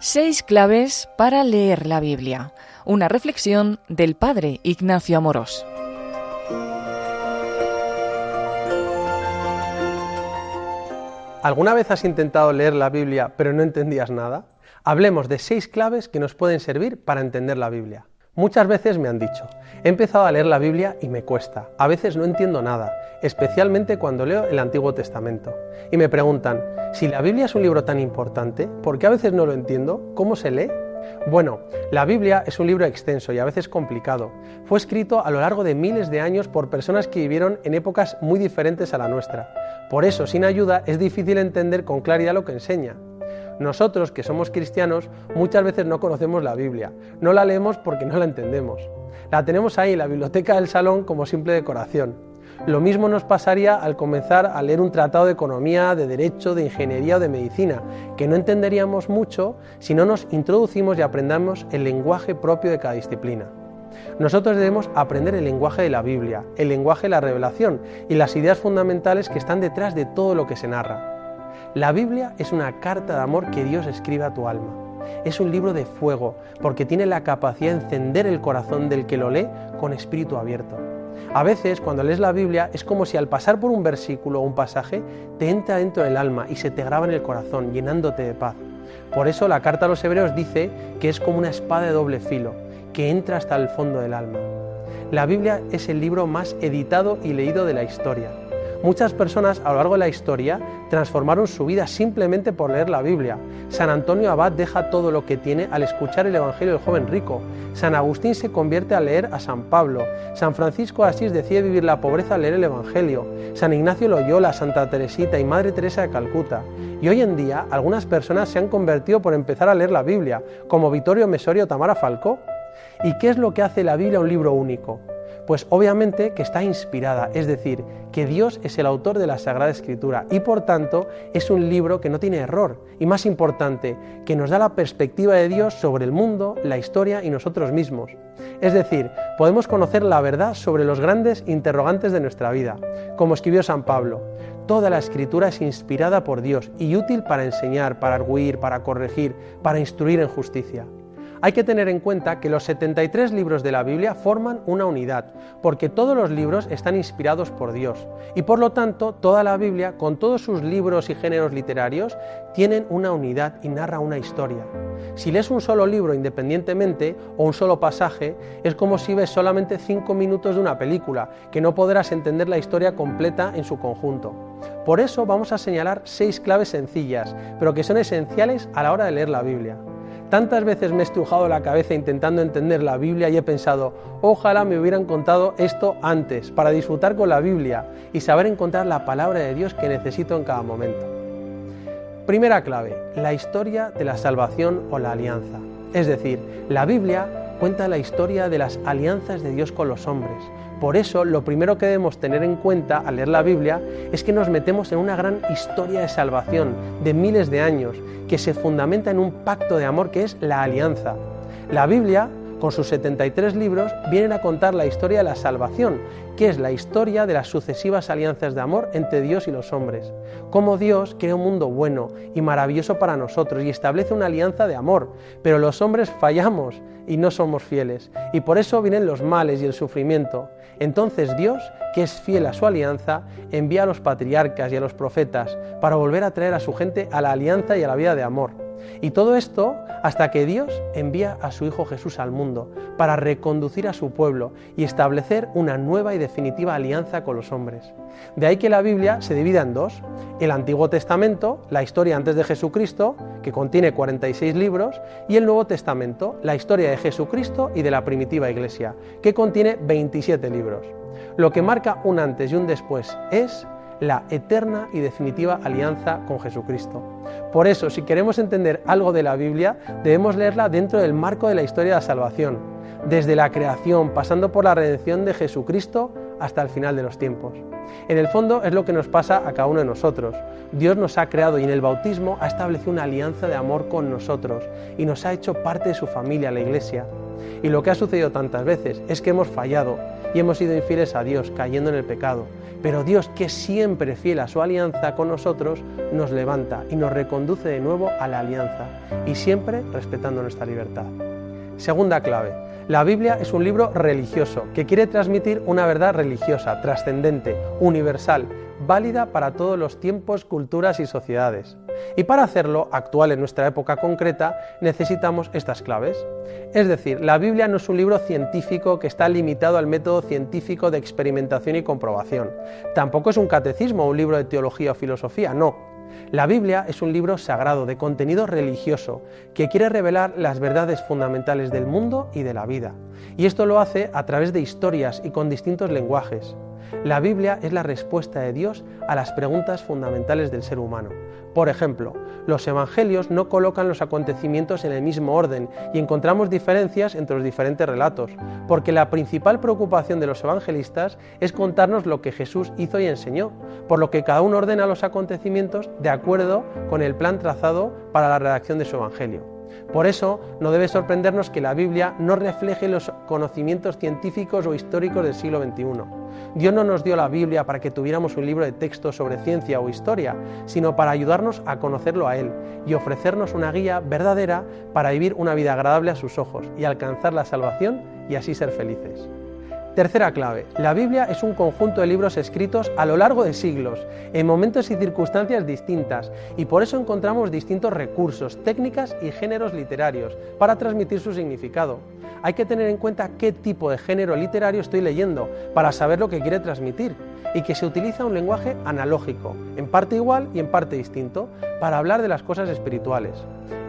Seis claves para leer la Biblia. Una reflexión del padre Ignacio Amorós. ¿Alguna vez has intentado leer la Biblia pero no entendías nada? Hablemos de seis claves que nos pueden servir para entender la Biblia. Muchas veces me han dicho, he empezado a leer la Biblia y me cuesta, a veces no entiendo nada, especialmente cuando leo el Antiguo Testamento. Y me preguntan, si la Biblia es un libro tan importante, ¿por qué a veces no lo entiendo? ¿Cómo se lee? Bueno, la Biblia es un libro extenso y a veces complicado. Fue escrito a lo largo de miles de años por personas que vivieron en épocas muy diferentes a la nuestra. Por eso, sin ayuda, es difícil entender con claridad lo que enseña. Nosotros, que somos cristianos, muchas veces no conocemos la Biblia. No la leemos porque no la entendemos. La tenemos ahí en la biblioteca del salón como simple decoración. Lo mismo nos pasaría al comenzar a leer un tratado de economía, de derecho, de ingeniería o de medicina, que no entenderíamos mucho si no nos introducimos y aprendamos el lenguaje propio de cada disciplina. Nosotros debemos aprender el lenguaje de la Biblia, el lenguaje de la revelación y las ideas fundamentales que están detrás de todo lo que se narra. La Biblia es una carta de amor que Dios escribe a tu alma. Es un libro de fuego porque tiene la capacidad de encender el corazón del que lo lee con espíritu abierto. A veces cuando lees la Biblia es como si al pasar por un versículo o un pasaje te entra dentro del alma y se te graba en el corazón, llenándote de paz. Por eso la carta a los hebreos dice que es como una espada de doble filo, que entra hasta el fondo del alma. La Biblia es el libro más editado y leído de la historia. Muchas personas a lo largo de la historia transformaron su vida simplemente por leer la Biblia. San Antonio Abad deja todo lo que tiene al escuchar el Evangelio del joven rico. San Agustín se convierte a leer a San Pablo. San Francisco Asís decide vivir la pobreza al leer el Evangelio. San Ignacio Loyola, Santa Teresita y Madre Teresa de Calcuta. Y hoy en día algunas personas se han convertido por empezar a leer la Biblia, como Vittorio Mesorio Tamara Falcó. ¿Y qué es lo que hace la Biblia un libro único? Pues obviamente que está inspirada, es decir, que Dios es el autor de la Sagrada Escritura y por tanto es un libro que no tiene error y más importante, que nos da la perspectiva de Dios sobre el mundo, la historia y nosotros mismos. Es decir, podemos conocer la verdad sobre los grandes interrogantes de nuestra vida, como escribió San Pablo. Toda la escritura es inspirada por Dios y útil para enseñar, para arguir, para corregir, para instruir en justicia. Hay que tener en cuenta que los 73 libros de la Biblia forman una unidad, porque todos los libros están inspirados por Dios, y por lo tanto toda la Biblia, con todos sus libros y géneros literarios, tienen una unidad y narra una historia. Si lees un solo libro independientemente o un solo pasaje, es como si ves solamente 5 minutos de una película, que no podrás entender la historia completa en su conjunto. Por eso vamos a señalar seis claves sencillas, pero que son esenciales a la hora de leer la Biblia. Tantas veces me he estrujado la cabeza intentando entender la Biblia y he pensado, ojalá me hubieran contado esto antes, para disfrutar con la Biblia y saber encontrar la palabra de Dios que necesito en cada momento. Primera clave, la historia de la salvación o la alianza. Es decir, la Biblia cuenta la historia de las alianzas de Dios con los hombres. Por eso, lo primero que debemos tener en cuenta al leer la Biblia es que nos metemos en una gran historia de salvación de miles de años que se fundamenta en un pacto de amor que es la alianza. La Biblia, con sus 73 libros, viene a contar la historia de la salvación, que es la historia de las sucesivas alianzas de amor entre Dios y los hombres. Cómo Dios crea un mundo bueno y maravilloso para nosotros y establece una alianza de amor, pero los hombres fallamos y no somos fieles, y por eso vienen los males y el sufrimiento. Entonces Dios, que es fiel a su alianza, envía a los patriarcas y a los profetas para volver a traer a su gente a la alianza y a la vida de amor. Y todo esto hasta que Dios envía a su Hijo Jesús al mundo para reconducir a su pueblo y establecer una nueva y definitiva alianza con los hombres. De ahí que la Biblia se divida en dos. El Antiguo Testamento, la historia antes de Jesucristo, que contiene 46 libros, y el Nuevo Testamento, la historia de Jesucristo y de la primitiva iglesia, que contiene 27 libros. Lo que marca un antes y un después es la eterna y definitiva alianza con Jesucristo. Por eso, si queremos entender algo de la Biblia, debemos leerla dentro del marco de la historia de la salvación, desde la creación, pasando por la redención de Jesucristo hasta el final de los tiempos. En el fondo es lo que nos pasa a cada uno de nosotros. Dios nos ha creado y en el bautismo ha establecido una alianza de amor con nosotros y nos ha hecho parte de su familia, la Iglesia. Y lo que ha sucedido tantas veces es que hemos fallado y hemos sido infieles a Dios, cayendo en el pecado. Pero Dios, que siempre fiel a su alianza con nosotros, nos levanta y nos reconduce de nuevo a la alianza, y siempre respetando nuestra libertad. Segunda clave. La Biblia es un libro religioso que quiere transmitir una verdad religiosa, trascendente, universal, válida para todos los tiempos, culturas y sociedades. Y para hacerlo, actual en nuestra época concreta, necesitamos estas claves. Es decir, la Biblia no es un libro científico que está limitado al método científico de experimentación y comprobación. Tampoco es un catecismo o un libro de teología o filosofía, no. La Biblia es un libro sagrado de contenido religioso que quiere revelar las verdades fundamentales del mundo y de la vida. Y esto lo hace a través de historias y con distintos lenguajes. La Biblia es la respuesta de Dios a las preguntas fundamentales del ser humano. Por ejemplo, los evangelios no colocan los acontecimientos en el mismo orden y encontramos diferencias entre los diferentes relatos, porque la principal preocupación de los evangelistas es contarnos lo que Jesús hizo y enseñó, por lo que cada uno ordena los acontecimientos de acuerdo con el plan trazado para la redacción de su evangelio. Por eso no debe sorprendernos que la Biblia no refleje los conocimientos científicos o históricos del siglo XXI. Dios no nos dio la Biblia para que tuviéramos un libro de texto sobre ciencia o historia, sino para ayudarnos a conocerlo a Él y ofrecernos una guía verdadera para vivir una vida agradable a sus ojos y alcanzar la salvación y así ser felices. Tercera clave. La Biblia es un conjunto de libros escritos a lo largo de siglos, en momentos y circunstancias distintas, y por eso encontramos distintos recursos, técnicas y géneros literarios para transmitir su significado. Hay que tener en cuenta qué tipo de género literario estoy leyendo para saber lo que quiere transmitir, y que se utiliza un lenguaje analógico, en parte igual y en parte distinto, para hablar de las cosas espirituales.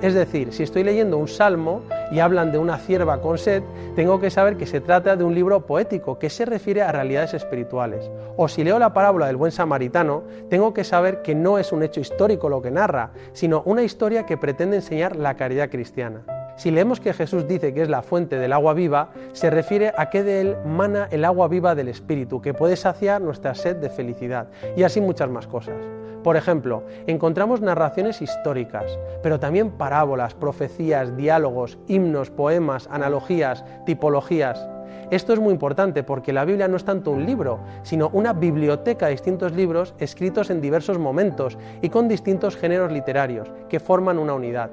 Es decir, si estoy leyendo un salmo y hablan de una cierva con sed, tengo que saber que se trata de un libro poético que se refiere a realidades espirituales. O si leo la parábola del buen samaritano, tengo que saber que no es un hecho histórico lo que narra, sino una historia que pretende enseñar la caridad cristiana. Si leemos que Jesús dice que es la fuente del agua viva, se refiere a que de él mana el agua viva del Espíritu, que puede saciar nuestra sed de felicidad, y así muchas más cosas. Por ejemplo, encontramos narraciones históricas, pero también parábolas, profecías, diálogos, himnos, poemas, analogías, tipologías. Esto es muy importante porque la Biblia no es tanto un libro, sino una biblioteca de distintos libros escritos en diversos momentos y con distintos géneros literarios que forman una unidad.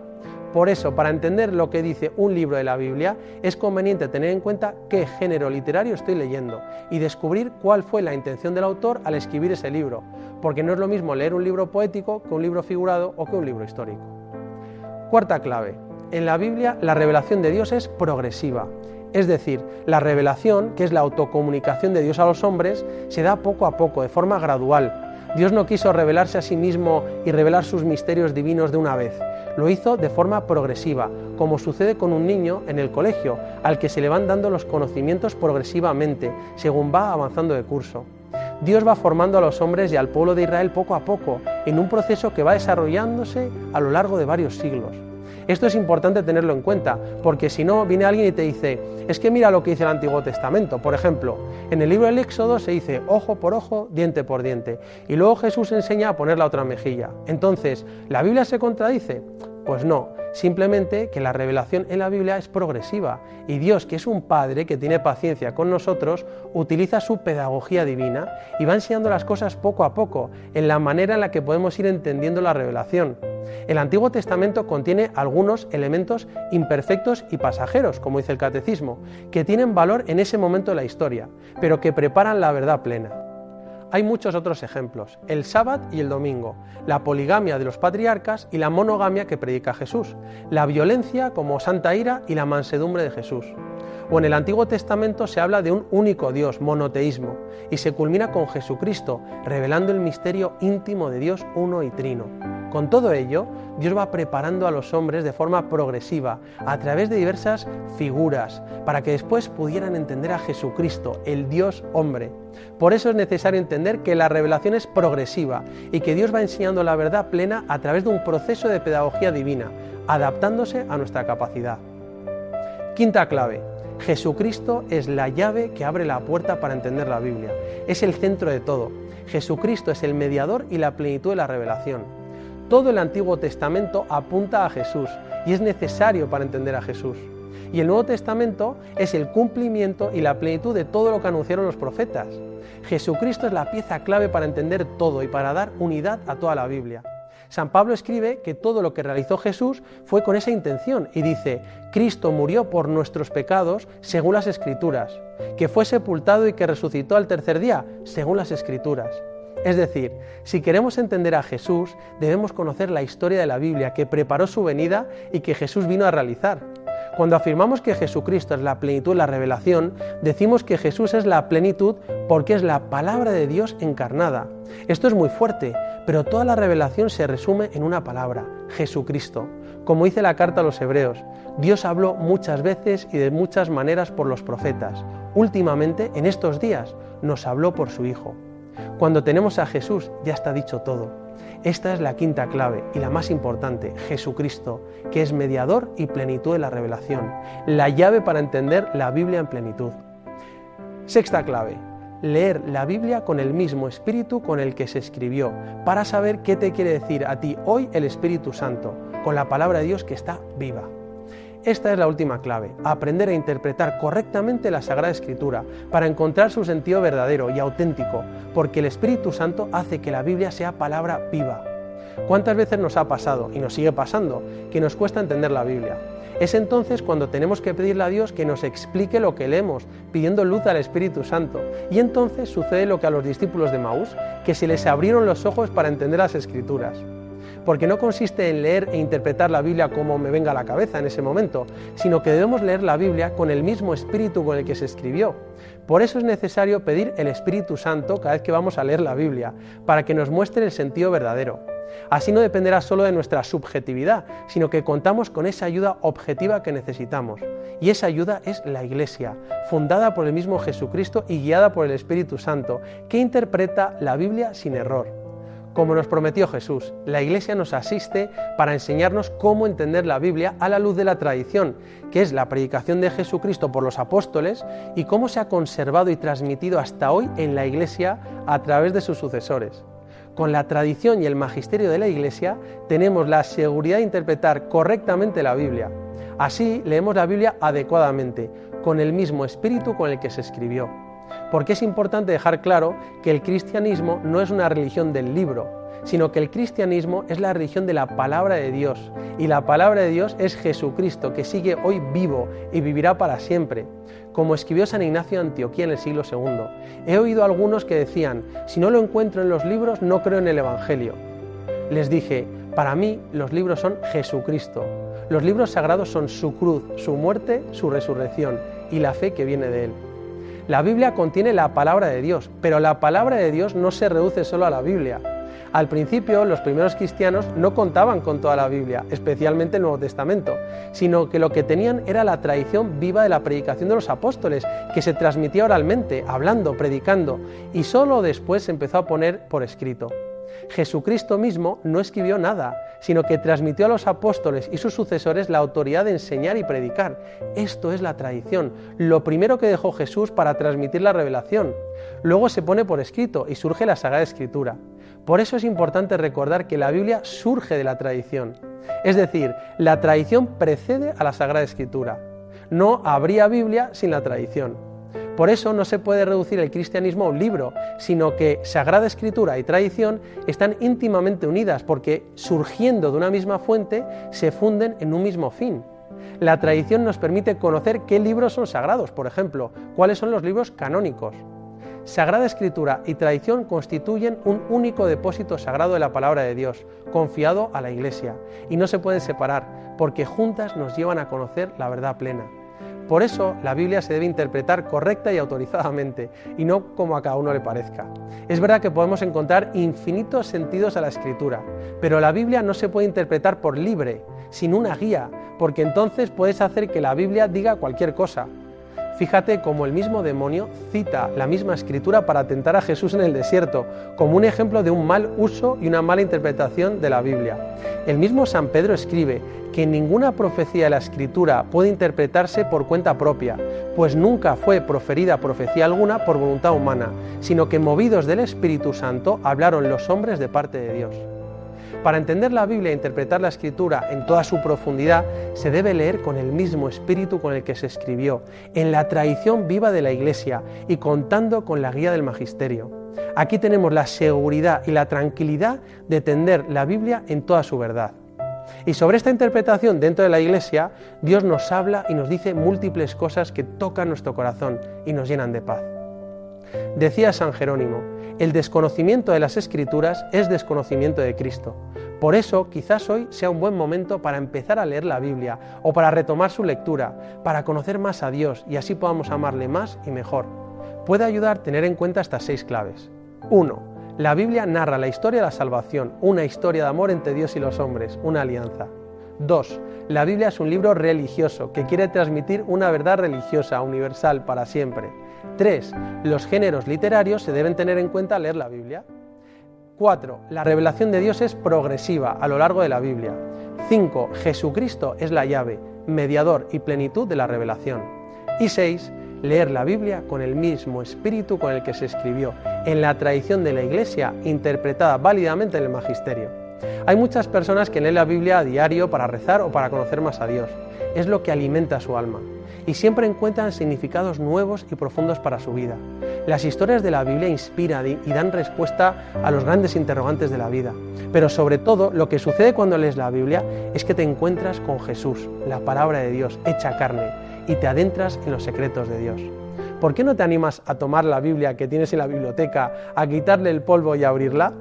Por eso, para entender lo que dice un libro de la Biblia, es conveniente tener en cuenta qué género literario estoy leyendo y descubrir cuál fue la intención del autor al escribir ese libro, porque no es lo mismo leer un libro poético que un libro figurado o que un libro histórico. Cuarta clave. En la Biblia la revelación de Dios es progresiva. Es decir, la revelación, que es la autocomunicación de Dios a los hombres, se da poco a poco, de forma gradual. Dios no quiso revelarse a sí mismo y revelar sus misterios divinos de una vez, lo hizo de forma progresiva, como sucede con un niño en el colegio, al que se le van dando los conocimientos progresivamente, según va avanzando de curso. Dios va formando a los hombres y al pueblo de Israel poco a poco, en un proceso que va desarrollándose a lo largo de varios siglos. Esto es importante tenerlo en cuenta, porque si no, viene alguien y te dice, es que mira lo que dice el Antiguo Testamento. Por ejemplo, en el libro del Éxodo se dice ojo por ojo, diente por diente, y luego Jesús enseña a poner la otra mejilla. Entonces, ¿la Biblia se contradice? Pues no, simplemente que la revelación en la Biblia es progresiva y Dios, que es un Padre que tiene paciencia con nosotros, utiliza su pedagogía divina y va enseñando las cosas poco a poco, en la manera en la que podemos ir entendiendo la revelación. El Antiguo Testamento contiene algunos elementos imperfectos y pasajeros, como dice el Catecismo, que tienen valor en ese momento de la historia, pero que preparan la verdad plena. Hay muchos otros ejemplos, el sábado y el domingo, la poligamia de los patriarcas y la monogamia que predica Jesús, la violencia como santa ira y la mansedumbre de Jesús. O en el Antiguo Testamento se habla de un único Dios, monoteísmo, y se culmina con Jesucristo, revelando el misterio íntimo de Dios uno y trino. Con todo ello, Dios va preparando a los hombres de forma progresiva, a través de diversas figuras, para que después pudieran entender a Jesucristo, el Dios hombre. Por eso es necesario entender que la revelación es progresiva y que Dios va enseñando la verdad plena a través de un proceso de pedagogía divina, adaptándose a nuestra capacidad. Quinta clave. Jesucristo es la llave que abre la puerta para entender la Biblia. Es el centro de todo. Jesucristo es el mediador y la plenitud de la revelación. Todo el Antiguo Testamento apunta a Jesús y es necesario para entender a Jesús. y el Nuevo Testamento es el cumplimiento y la plenitud de todo lo que anunciaron los profetas. Jesucristo es la pieza clave para entender todo y para dar unidad a toda la Biblia. San Pablo escribe que todo lo que realizó Jesús fue con esa intención y dice, Cristo murió por nuestros pecados según las Escrituras, que fue sepultado y que resucitó al tercer día según las Escrituras. Es decir, si queremos entender a Jesús, debemos conocer la historia de la Biblia que preparó su venida y que Jesús vino a realizar. Cuando afirmamos que Jesucristo es la plenitud la revelación, decimos que Jesús es la plenitud porque es la palabra de Dios encarnada. Esto es muy fuerte, pero toda la revelación se resume en una palabra, Jesucristo. Como dice la carta a los hebreos, Dios habló muchas veces y de muchas maneras por los profetas. Últimamente, en estos días, nos habló por su Hijo. Cuando tenemos a Jesús, ya está dicho todo. Esta es la quinta clave y la más importante, Jesucristo, que es mediador y plenitud de la revelación, la llave para entender la Biblia en plenitud. Sexta clave, leer la Biblia con el mismo espíritu con el que se escribió, para saber qué te quiere decir a ti hoy el Espíritu Santo, con la palabra de Dios que está viva. Esta es la última clave, aprender a interpretar correctamente la Sagrada Escritura para encontrar su sentido verdadero y auténtico, porque el Espíritu Santo hace que la Biblia sea palabra viva. ¿Cuántas veces nos ha pasado, y nos sigue pasando, que nos cuesta entender la Biblia? Es entonces cuando tenemos que pedirle a Dios que nos explique lo que leemos, pidiendo luz al Espíritu Santo. Y entonces sucede lo que a los discípulos de Maús, que se les abrieron los ojos para entender las Escrituras porque no consiste en leer e interpretar la Biblia como me venga a la cabeza en ese momento, sino que debemos leer la Biblia con el mismo espíritu con el que se escribió. Por eso es necesario pedir el Espíritu Santo cada vez que vamos a leer la Biblia, para que nos muestre el sentido verdadero. Así no dependerá solo de nuestra subjetividad, sino que contamos con esa ayuda objetiva que necesitamos. Y esa ayuda es la Iglesia, fundada por el mismo Jesucristo y guiada por el Espíritu Santo, que interpreta la Biblia sin error. Como nos prometió Jesús, la Iglesia nos asiste para enseñarnos cómo entender la Biblia a la luz de la tradición, que es la predicación de Jesucristo por los apóstoles y cómo se ha conservado y transmitido hasta hoy en la Iglesia a través de sus sucesores. Con la tradición y el magisterio de la Iglesia tenemos la seguridad de interpretar correctamente la Biblia. Así leemos la Biblia adecuadamente, con el mismo espíritu con el que se escribió porque es importante dejar claro que el cristianismo no es una religión del libro, sino que el cristianismo es la religión de la palabra de Dios, y la palabra de Dios es Jesucristo, que sigue hoy vivo y vivirá para siempre. Como escribió San Ignacio de Antioquía en el siglo II, he oído a algunos que decían, si no lo encuentro en los libros, no creo en el Evangelio. Les dije, para mí los libros son Jesucristo. Los libros sagrados son su cruz, su muerte, su resurrección y la fe que viene de él. La Biblia contiene la palabra de Dios, pero la palabra de Dios no se reduce solo a la Biblia. Al principio, los primeros cristianos no contaban con toda la Biblia, especialmente el Nuevo Testamento, sino que lo que tenían era la tradición viva de la predicación de los apóstoles, que se transmitía oralmente, hablando, predicando, y solo después se empezó a poner por escrito. Jesucristo mismo no escribió nada, sino que transmitió a los apóstoles y sus sucesores la autoridad de enseñar y predicar. Esto es la tradición, lo primero que dejó Jesús para transmitir la revelación. Luego se pone por escrito y surge la Sagrada Escritura. Por eso es importante recordar que la Biblia surge de la tradición. Es decir, la tradición precede a la Sagrada Escritura. No habría Biblia sin la tradición. Por eso no se puede reducir el cristianismo a un libro, sino que Sagrada Escritura y tradición están íntimamente unidas porque surgiendo de una misma fuente se funden en un mismo fin. La tradición nos permite conocer qué libros son sagrados, por ejemplo, cuáles son los libros canónicos. Sagrada Escritura y tradición constituyen un único depósito sagrado de la palabra de Dios, confiado a la Iglesia, y no se pueden separar, porque juntas nos llevan a conocer la verdad plena. Por eso la Biblia se debe interpretar correcta y autorizadamente y no como a cada uno le parezca. Es verdad que podemos encontrar infinitos sentidos a la escritura, pero la Biblia no se puede interpretar por libre, sin una guía, porque entonces puedes hacer que la Biblia diga cualquier cosa. Fíjate cómo el mismo demonio cita la misma escritura para tentar a Jesús en el desierto, como un ejemplo de un mal uso y una mala interpretación de la Biblia. El mismo San Pedro escribe que ninguna profecía de la escritura puede interpretarse por cuenta propia, pues nunca fue proferida profecía alguna por voluntad humana, sino que movidos del Espíritu Santo hablaron los hombres de parte de Dios. Para entender la Biblia e interpretar la escritura en toda su profundidad, se debe leer con el mismo espíritu con el que se escribió, en la tradición viva de la Iglesia y contando con la guía del magisterio. Aquí tenemos la seguridad y la tranquilidad de entender la Biblia en toda su verdad. Y sobre esta interpretación dentro de la Iglesia, Dios nos habla y nos dice múltiples cosas que tocan nuestro corazón y nos llenan de paz. Decía San Jerónimo, el desconocimiento de las escrituras es desconocimiento de Cristo. Por eso quizás hoy sea un buen momento para empezar a leer la Biblia o para retomar su lectura, para conocer más a Dios y así podamos amarle más y mejor. Puede ayudar tener en cuenta estas seis claves. 1. La Biblia narra la historia de la salvación, una historia de amor entre Dios y los hombres, una alianza. 2. La Biblia es un libro religioso que quiere transmitir una verdad religiosa, universal, para siempre. 3. Los géneros literarios se deben tener en cuenta al leer la Biblia. 4. La revelación de Dios es progresiva a lo largo de la Biblia. 5. Jesucristo es la llave, mediador y plenitud de la revelación. Y 6 leer la Biblia con el mismo espíritu con el que se escribió, en la tradición de la Iglesia, interpretada válidamente en el Magisterio. Hay muchas personas que leen la Biblia a diario para rezar o para conocer más a Dios. Es lo que alimenta su alma. Y siempre encuentran significados nuevos y profundos para su vida. Las historias de la Biblia inspiran y dan respuesta a los grandes interrogantes de la vida. Pero sobre todo, lo que sucede cuando lees la Biblia es que te encuentras con Jesús, la palabra de Dios, hecha carne, y te adentras en los secretos de Dios. ¿Por qué no te animas a tomar la Biblia que tienes en la biblioteca, a quitarle el polvo y a abrirla?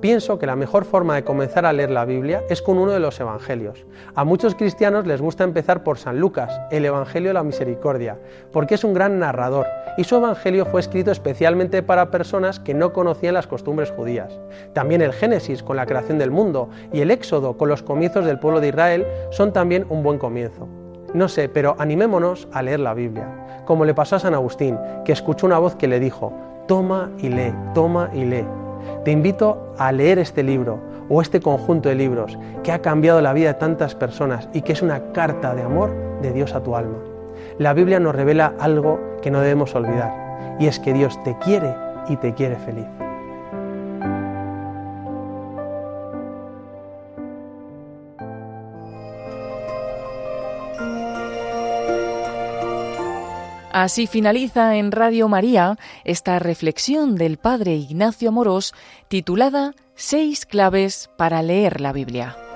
Pienso que la mejor forma de comenzar a leer la Biblia es con uno de los Evangelios. A muchos cristianos les gusta empezar por San Lucas, el Evangelio de la Misericordia, porque es un gran narrador y su Evangelio fue escrito especialmente para personas que no conocían las costumbres judías. También el Génesis con la creación del mundo y el Éxodo con los comienzos del pueblo de Israel son también un buen comienzo. No sé, pero animémonos a leer la Biblia, como le pasó a San Agustín, que escuchó una voz que le dijo, toma y lee, toma y lee. Te invito a leer este libro o este conjunto de libros que ha cambiado la vida de tantas personas y que es una carta de amor de Dios a tu alma. La Biblia nos revela algo que no debemos olvidar, y es que Dios te quiere y te quiere feliz. Así finaliza en Radio María esta reflexión del Padre Ignacio Amorós titulada Seis claves para leer la Biblia.